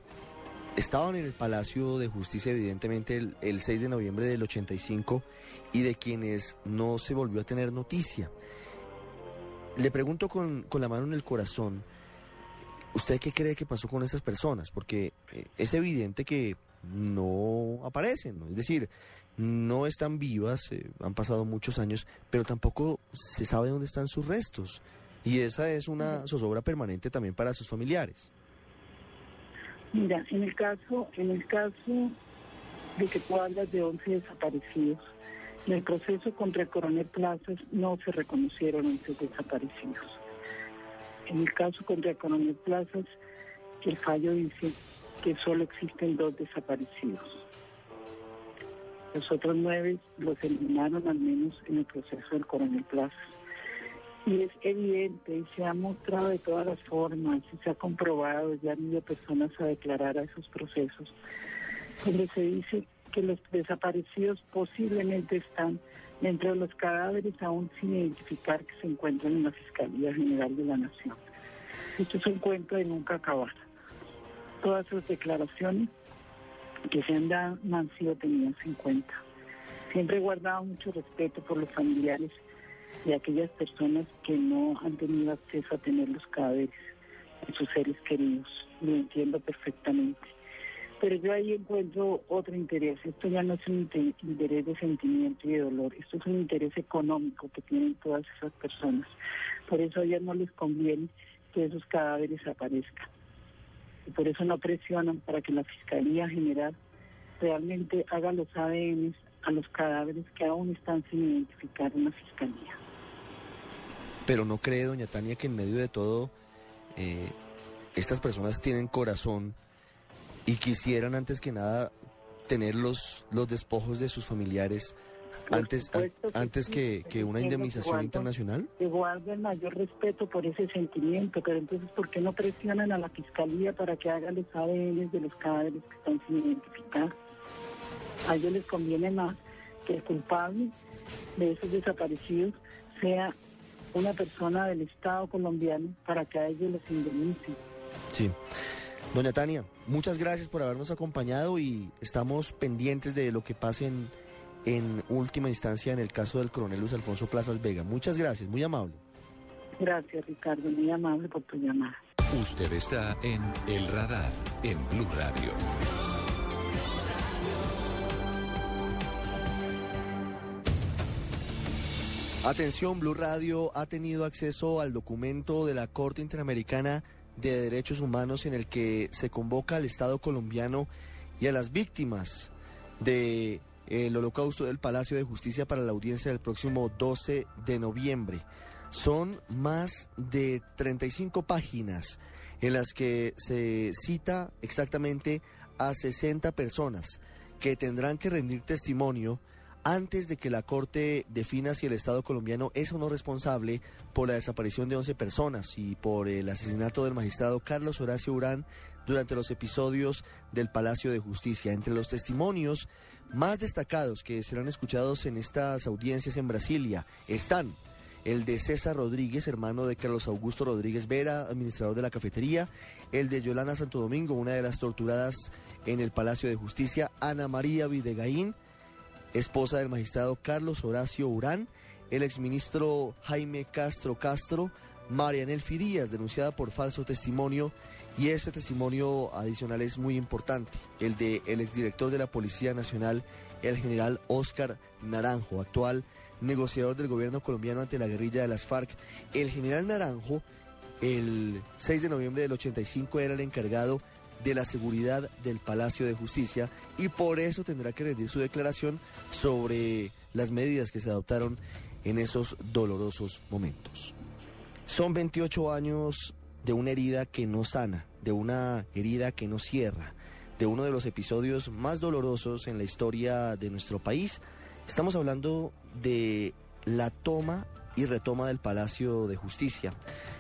estaban en el Palacio de Justicia, evidentemente, el, el 6 de noviembre del 85 y de quienes no se volvió a tener noticia. Le pregunto con, con la mano en el corazón, ¿usted qué cree que pasó con esas personas? Porque eh, es evidente que no aparecen, ¿no? es decir, no están vivas, eh, han pasado muchos años, pero tampoco se sabe dónde están sus restos. Y esa es una zozobra permanente también para sus familiares. Mira, en el caso, en el caso de que tú hablas de 11 desaparecidos, en el proceso contra el coronel Plazas no se reconocieron 11 desaparecidos. En el caso contra el coronel Plazas, el fallo dice que solo existen dos desaparecidos. Los otros nueve los eliminaron al menos en el proceso del coronel Plazas. Y es evidente y se ha mostrado de todas las formas y se ha comprobado, ya han ido personas a declarar a esos procesos, donde se dice que los desaparecidos posiblemente están dentro de los cadáveres aún sin identificar que se encuentran en la Fiscalía General de la Nación. Esto es un cuento de nunca acabar. Todas sus declaraciones que se han dado no han sido tenidas en cuenta. Siempre he guardado mucho respeto por los familiares de aquellas personas que no han tenido acceso a tener los cadáveres de sus seres queridos. Lo entiendo perfectamente. Pero yo ahí encuentro otro interés. Esto ya no es un inte- interés de sentimiento y de dolor. Esto es un interés económico que tienen todas esas personas. Por eso a ellas no les conviene que esos cadáveres aparezcan. Y por eso no presionan para que la Fiscalía General realmente haga los ADN a los cadáveres que aún están sin identificar en la Fiscalía. Pero no cree, doña Tania, que en medio de todo eh, estas personas tienen corazón y quisieran antes que nada tener los, los despojos de sus familiares antes, antes que, que, una indemnización internacional? Igual el mayor respeto por ese sentimiento, pero entonces, ¿por qué no presionan a la fiscalía para que haga los ADN de los cadáveres que están sin identificar? A ellos les conviene más que el culpable de esos desaparecidos sea una persona del Estado colombiano para que a ellos los indemnicen. Sí. Doña Tania, muchas gracias por habernos acompañado y estamos pendientes de lo que pase en, en última instancia en el caso del coronel Luis Alfonso Plazas Vega. Muchas gracias, muy amable. Gracias, Ricardo, muy amable por tu llamada. Usted está en El Radar, en Blue Radio. Atención, Blue Radio ha tenido acceso al documento de la Corte Interamericana de Derechos Humanos en el que se convoca al Estado colombiano y a las víctimas del holocausto del Palacio de Justicia para la audiencia del próximo 12 de noviembre. Son más de 35 páginas en las que se cita exactamente a 60 personas que tendrán que rendir testimonio antes de que la Corte defina si el Estado colombiano es o no responsable por la desaparición de 11 personas y por el asesinato del magistrado Carlos Horacio Urán durante los episodios del Palacio de Justicia. Entre los testimonios más destacados que serán escuchados en estas audiencias en Brasilia están el de César Rodríguez, hermano de Carlos Augusto Rodríguez Vera, administrador de la cafetería, el de Yolanda Santo Domingo, una de las torturadas en el Palacio de Justicia, Ana María Videgaín, esposa del magistrado Carlos Horacio Urán, el exministro Jaime Castro Castro, María Nelfi Díaz, denunciada por falso testimonio, y este testimonio adicional es muy importante, el de el exdirector de la Policía Nacional, el general Óscar Naranjo, actual negociador del gobierno colombiano ante la guerrilla de las FARC. El general Naranjo, el 6 de noviembre del 85, era el encargado de la seguridad del Palacio de Justicia y por eso tendrá que rendir su declaración sobre las medidas que se adoptaron en esos dolorosos momentos. Son 28 años de una herida que no sana, de una herida que no cierra, de uno de los episodios más dolorosos en la historia de nuestro país. Estamos hablando de la toma y retoma del Palacio de Justicia.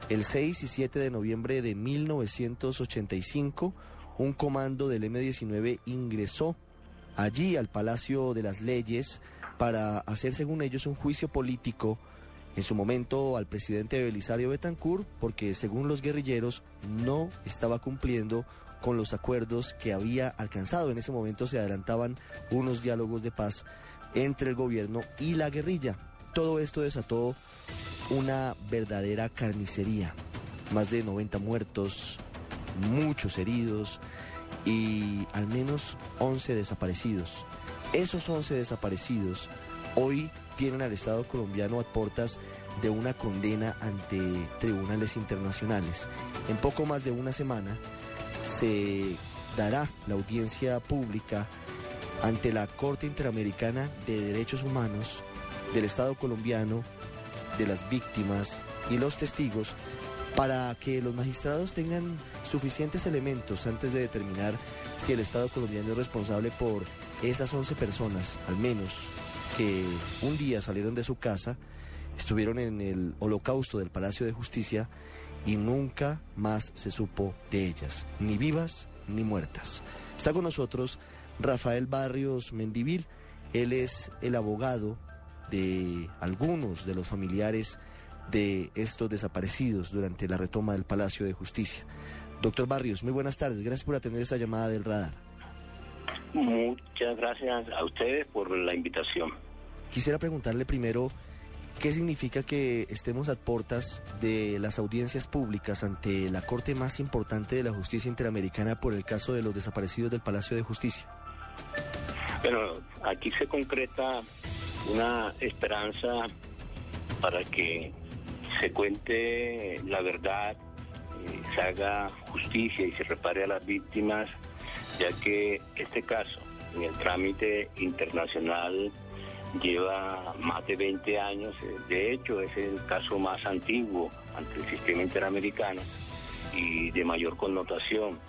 El 6 y 7 de noviembre de 1985, un comando del M-19 ingresó allí al Palacio de las Leyes para hacer, según ellos, un juicio político en su momento al presidente Belisario Betancourt, porque según los guerrilleros no estaba cumpliendo con los acuerdos que había alcanzado. En ese momento se adelantaban unos diálogos de paz entre el gobierno y la guerrilla. Todo esto desató una verdadera carnicería. Más de 90 muertos, muchos heridos y al menos 11 desaparecidos. Esos 11 desaparecidos hoy tienen al Estado colombiano a puertas de una condena ante tribunales internacionales. En poco más de una semana se dará la audiencia pública ante la Corte Interamericana de Derechos Humanos del Estado colombiano, de las víctimas y los testigos para que los magistrados tengan suficientes elementos antes de determinar si el Estado colombiano es responsable por esas 11 personas, al menos, que un día salieron de su casa, estuvieron en el holocausto del Palacio de Justicia y nunca más se supo de ellas, ni vivas ni muertas. Está con nosotros Rafael Barrios Mendivil. Él es el abogado de algunos de los familiares de estos desaparecidos durante la retoma del Palacio de Justicia. Doctor Barrios, muy buenas tardes. Gracias por atender esta llamada del radar. Muchas gracias a ustedes por la invitación. Quisiera preguntarle primero qué significa que estemos a puertas de las audiencias públicas ante la corte más importante de la justicia interamericana por el caso de los desaparecidos del Palacio de Justicia. Bueno, aquí se concreta una esperanza para que se cuente la verdad se haga justicia y se repare a las víctimas, ya que este caso en el trámite internacional lleva más de 20 años, de hecho es el caso más antiguo ante el sistema interamericano y de mayor connotación.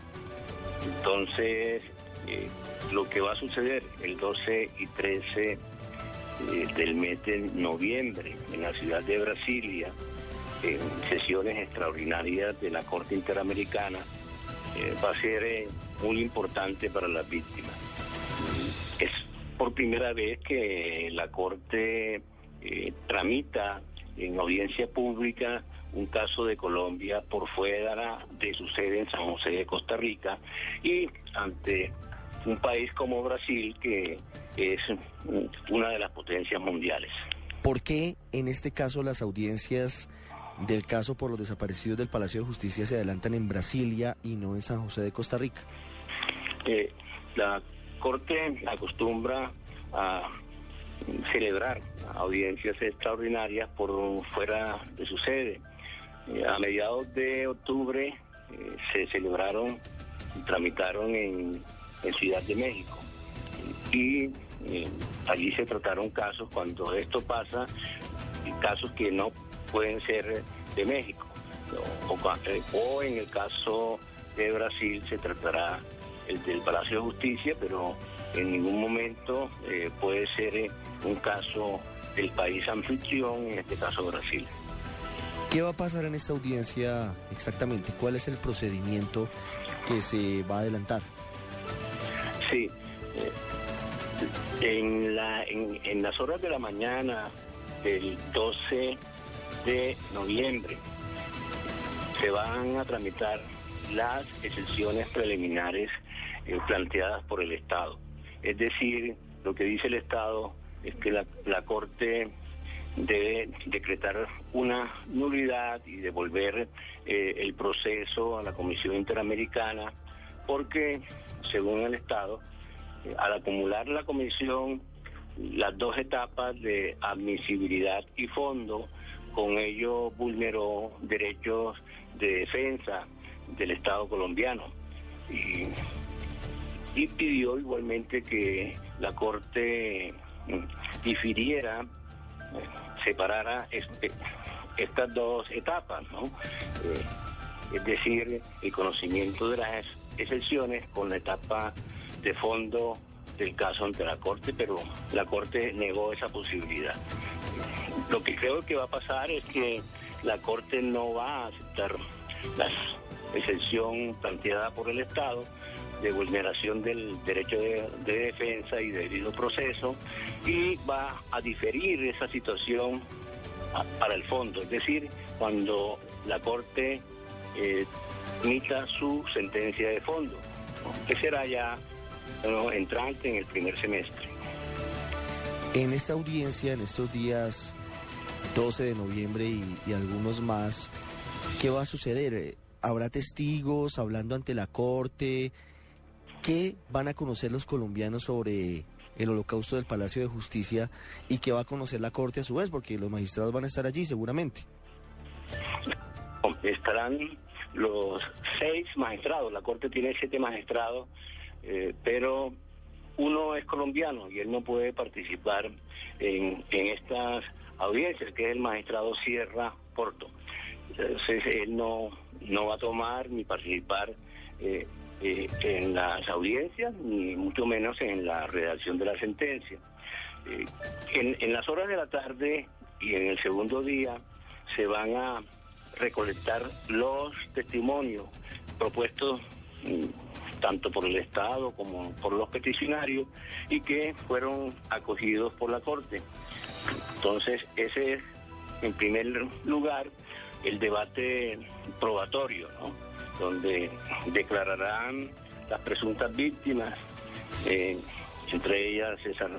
Entonces, eh, lo que va a suceder el 12 y 13 eh, del mes de noviembre en la ciudad de Brasilia, en sesiones extraordinarias de la Corte Interamericana, eh, va a ser muy importante para las víctimas. Por primera vez que la Corte tramita en audiencia pública un caso de Colombia por fuera de su sede en San José de Costa Rica y ante un país como Brasil que es una de las potencias mundiales. ¿Por qué en este caso las audiencias del caso por los desaparecidos del Palacio de Justicia se adelantan en Brasilia y no en San José de Costa Rica? Eh, la Corte acostumbra a celebrar audiencias extraordinarias por fuera de su sede. Eh, a mediados de octubre eh, se celebraron, tramitaron en, Ciudad de México y eh, allí se trataron casos cuando esto pasa, casos que no pueden ser de México o, en el caso de Brasil se tratará del Palacio de Justicia, pero en ningún momento puede ser un caso del país anfitrión, en este caso Brasil. ¿Qué va a pasar en esta audiencia exactamente? ¿Cuál es el procedimiento que se va a adelantar? Sí, eh, en, la, en, las horas de la mañana del 12 de noviembre se van a tramitar las excepciones preliminares eh, planteadas por el Estado. Es decir, lo que dice el Estado es que la, Corte debe decretar una nulidad y devolver eh, el proceso a la Comisión Interamericana, porque, según el Estado, eh, al acumular la Comisión las dos etapas de admisibilidad y fondo, con ello vulneró derechos de defensa del Estado colombiano. Y pidió igualmente que la Corte mm, difiriera separara este, estas dos etapas, ¿no? Eh, es decir, el conocimiento de las excepciones con la etapa de fondo del caso ante la Corte, pero la Corte negó esa posibilidad. Lo que creo que va a pasar es que la Corte no va a aceptar la excepción planteada por el Estado de vulneración del derecho de, defensa y debido proceso y va a diferir esa situación para el fondo, es decir, cuando la Corte eh, emita su sentencia de fondo, que será ya entrante en el primer semestre. En esta audiencia, en estos días 12 de noviembre y, y algunos más, ¿qué va a suceder? ¿Habrá testigos hablando ante la Corte? ¿Qué van a conocer los colombianos sobre el holocausto del Palacio de Justicia y qué va a conocer la Corte a su vez? Porque los magistrados van a estar allí seguramente. Estarán los seis magistrados, la Corte tiene siete magistrados, eh, pero uno es colombiano y él no puede participar en, estas audiencias, que es el magistrado Sierra Porto. Entonces él no, no va a tomar ni participar eh, eh, en las audiencias, ni mucho menos en la redacción de la sentencia. Eh, en, las horas de la tarde y en el segundo día se van a recolectar los testimonios propuestos mm, tanto por el Estado como por los peticionarios y que fueron acogidos por la Corte. Entonces, ese es, en primer lugar, el debate probatorio, ¿no? Donde declararán las presuntas víctimas, eh, entre ellas César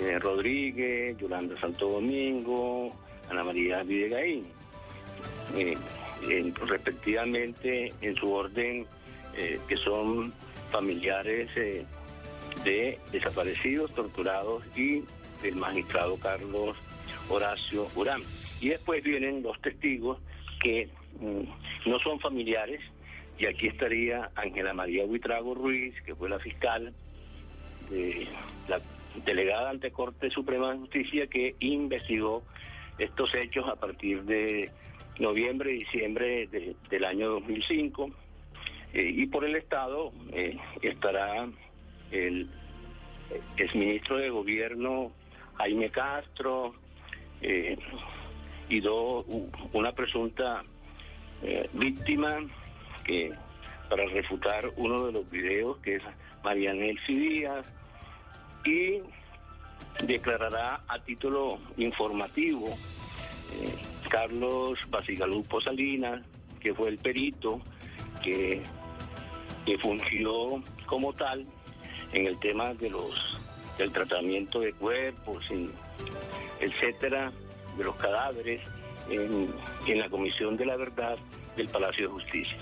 eh, Rodríguez, Yolanda Santo Domingo, Ana María Videgaín, eh, respectivamente en su orden que son familiares de desaparecidos, torturados y del magistrado Carlos Horacio Urán. Y después vienen los testigos que mm, no son familiares, y aquí estaría Ángela María Huitrago Ruiz, que fue la fiscal, de la delegada ante Corte Suprema de Justicia, que investigó estos hechos a partir de noviembre y diciembre del año 2005. Eh, y por el Estado eh, estará el exministro de Gobierno Jaime Castro eh, y do, una presunta víctima que para refutar uno de los videos que es Mariana Elsie Díaz y declarará a título informativo Carlos Basigalupo Salinas, que fue el perito que, que fungió como tal en el tema de los del tratamiento de cuerpos, etcétera, de los cadáveres en, en la Comisión de la Verdad del Palacio de Justicia.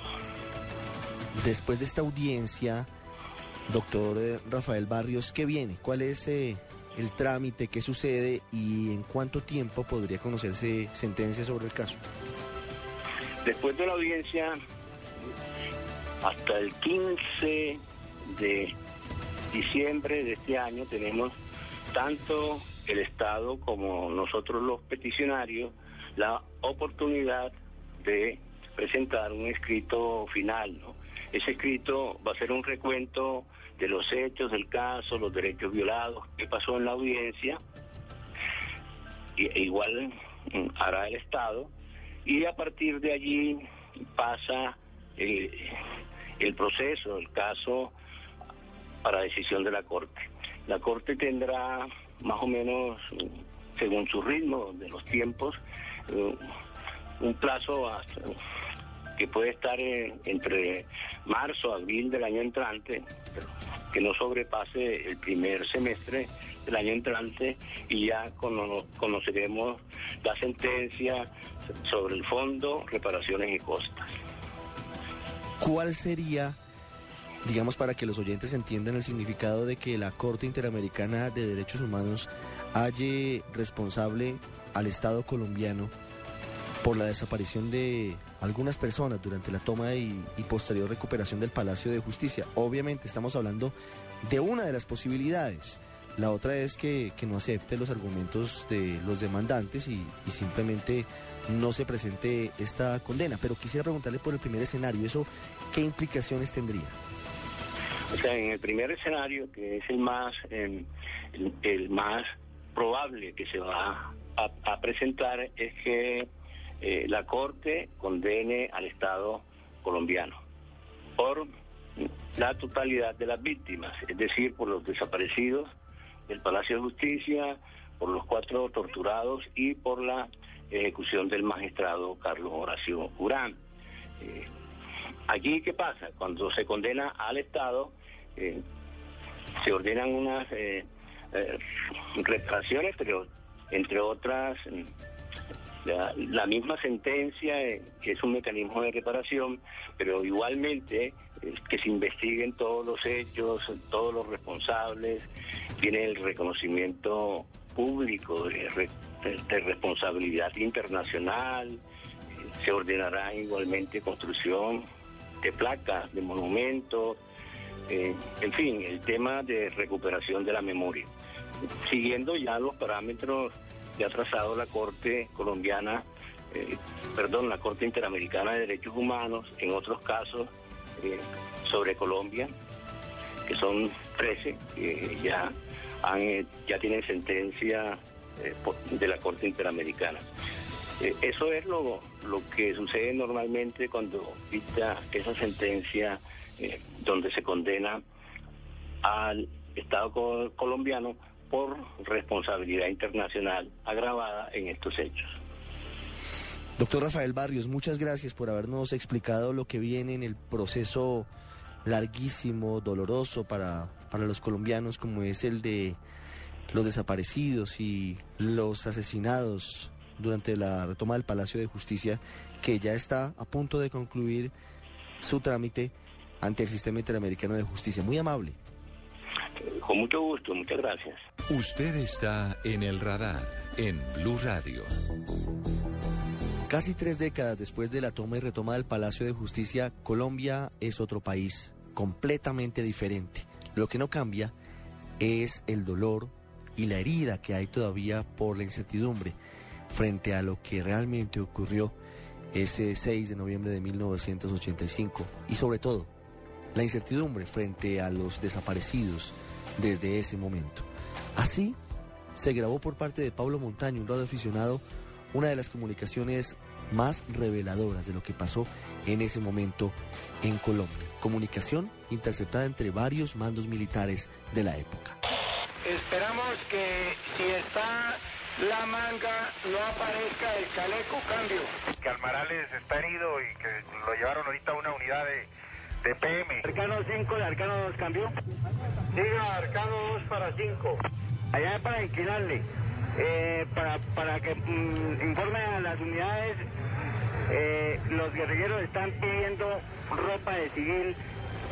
Después de esta audiencia, doctor eh, Rafael Barrios, ¿qué viene? ¿Cuál es eh, el trámite, qué sucede y en cuánto tiempo podría conocerse sentencia sobre el caso. Después de la audiencia, hasta el 15 de diciembre de este año tenemos tanto el Estado como nosotros los peticionarios la oportunidad de presentar un escrito final. Ese escrito va a ser un recuento de los hechos del caso, los derechos violados, qué pasó en la audiencia, e igual mm, hará el Estado, y a partir de allí pasa el, el proceso, el caso para decisión de la Corte. La Corte tendrá más o menos, según su ritmo de los tiempos, eh, un plazo que puede estar entre marzo, abril del año entrante, que no sobrepase el primer semestre del año entrante y ya conoceremos la sentencia sobre el fondo, reparaciones y costas. ¿Cuál sería, digamos, para que los oyentes entiendan el significado de que la Corte Interamericana de Derechos Humanos halle responsable al Estado colombiano por la desaparición de algunas personas durante la toma y, posterior recuperación del Palacio de Justicia. Obviamente estamos hablando de una de las posibilidades. La otra es que, no acepte los argumentos de los demandantes y, simplemente no se presente esta condena. Pero quisiera preguntarle por el primer escenario, ¿eso qué implicaciones tendría? O sea, en el primer escenario, que es el más, em, el, más probable que se va a presentar, es que eh, la Corte condene al Estado colombiano por la totalidad de las víctimas, es decir, por los desaparecidos del Palacio de Justicia, por los cuatro torturados y por la ejecución del magistrado Carlos Horacio Urán. Eh, aquí, ¿qué pasa? Cuando se condena al Estado, eh, se ordenan unas reparaciones, pero entre otras la, misma sentencia, eh, que es un mecanismo de reparación, pero igualmente eh, que se investiguen todos los hechos, todos los responsables, tiene el reconocimiento público de, responsabilidad internacional, eh, se ordenará igualmente construcción de placas, de monumentos, en fin, el tema de recuperación de la memoria, siguiendo ya los parámetros que ha trazado la Corte colombiana, eh, perdón, la Corte Interamericana de Derechos Humanos, en otros casos eh, sobre Colombia, que son 13, que ya, tienen sentencia eh, de la Corte Interamericana. eso es lo, lo que sucede normalmente cuando dicta esa sentencia donde se condena al Estado colombiano por responsabilidad internacional agravada en estos hechos. Doctor Rafael Barrios, muchas gracias por habernos explicado lo que viene en el proceso larguísimo, doloroso para, para los colombianos, como es el de los desaparecidos y los asesinados durante la retoma del Palacio de Justicia, que ya está a punto de concluir su trámite ante el Sistema Interamericano de Justicia. Muy amable. Con mucho gusto, muchas gracias. Usted está en el radar en Blue Radio. Casi tres décadas después de la toma y retoma del Palacio de Justicia, Colombia es otro país completamente diferente. Lo que no cambia es el dolor y la herida que hay todavía por la incertidumbre frente a lo que realmente ocurrió ese 6 de noviembre de 1985 y sobre todo la incertidumbre frente a los desaparecidos desde ese momento. Así se grabó por parte de Pablo Montaño, un radioaficionado, una de las comunicaciones más reveladoras de lo que pasó en ese momento en Colombia. Comunicación interceptada entre varios mandos militares de la época. Esperamos que si está la manga no aparezca el chaleco, cambio. Que Almarales está herido y que lo llevaron ahorita a una unidad de, de PM. Arcano 5 de Arcano 2, cambio. Diga Arcano 2 para 5. Allá es para inclinarle. Eh, para, para que mm, informe a las unidades, eh, los guerrilleros están pidiendo ropa de civil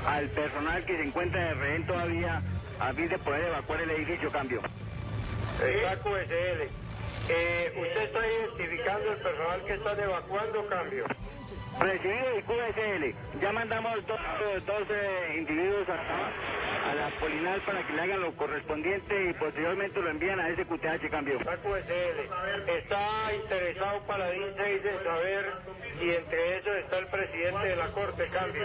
al personal que se encuentra de rehén todavía a fin de poder evacuar el edificio, cambio. Está QSL. Eh, ¿Usted está identificando el personal que están evacuando, cambio? Recibido y QSL. Ya mandamos dos, dos eh, individuos a, a, la Polinal para que le hagan lo correspondiente y posteriormente lo envían a ese QTH cambio. La QSL. ¿Está interesado Paladín 6 en saber si entre ellos está el presidente de la Corte cambio?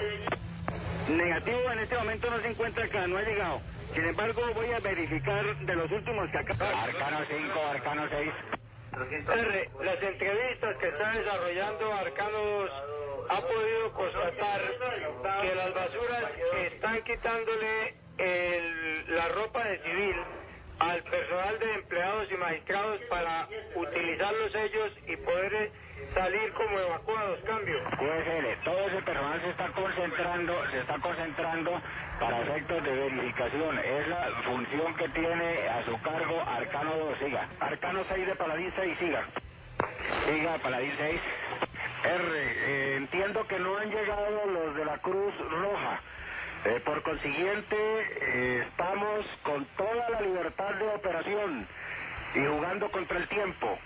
Negativo, en este momento no se encuentra acá, no ha llegado. Sin embargo, voy a verificar de los últimos que acá. Arcano 5, Arcano 6. R, las entrevistas que está desarrollando Arcano 2 ha podido constatar que las basuras están quitándole el, la ropa de civil al personal de empleados y magistrados para utilizarlos ellos y poder salir como evacuados, cambio. QSL, todo ese personal se está concentrando, se está concentrando para efectos de verificación. Es la función que tiene a su cargo Arcano 2, siga. Arcano 6 de Paladín 6, siga. Siga, Paladín 6. R, eh, entiendo que no han llegado los de la Cruz Roja. Eh, por consiguiente, eh, estamos con toda la libertad de operación y jugando contra el tiempo.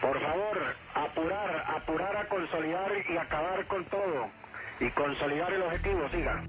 Por favor, apurar, apurar a consolidar y acabar con todo. Y consolidar el objetivo, siga.